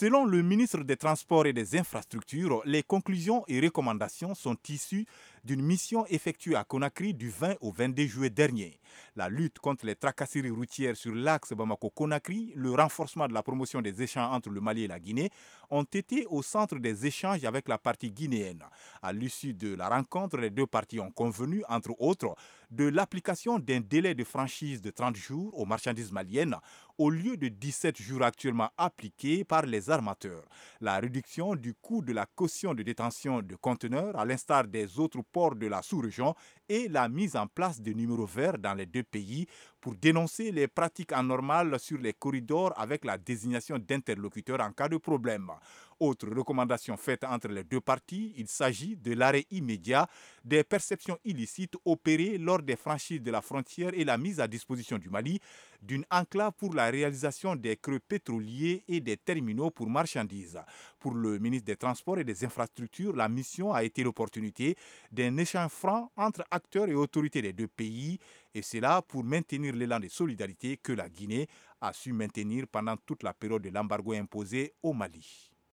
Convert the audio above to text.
Selon le ministre des Transports et des Infrastructures, les conclusions et recommandations sont issues d'une mission effectuée à Conakry du 20 au 22 juillet dernier. La lutte contre les tracasseries routières sur l'axe Bamako-Conakry, le renforcement de la promotion des échanges entre le Mali et la Guinée ont été au centre des échanges avec la partie guinéenne. À l'issue de la rencontre, les deux parties ont convenu, entre autres, de l'application d'un délai de franchise de 30 jours aux marchandises maliennes au lieu de 17 jours actuellement appliqués par les armateurs. La réduction du coût de la caution de détention de conteneurs, à l'instar des autres ports de la sous-région, et la mise en place de numéros verts dans les deux pays pour dénoncer les pratiques anormales sur les corridors avec la désignation d'interlocuteurs en cas de problème. Autre recommandation faite entre les deux parties, il s'agit de l'arrêt immédiat des perceptions illicites opérées lors des franchises de la frontière et la mise à disposition du Mali d'une enclave pour la réalisation des creux pétroliers et des terminaux pour marchandises. Pour le ministre des Transports et des Infrastructures, la mission a été l'opportunité d'un échange franc entre acteurs et autorités des deux pays, et c'est là pour maintenir l'élan de solidarité que la Guinée a su maintenir pendant toute la période de l'embargo imposé au Mali.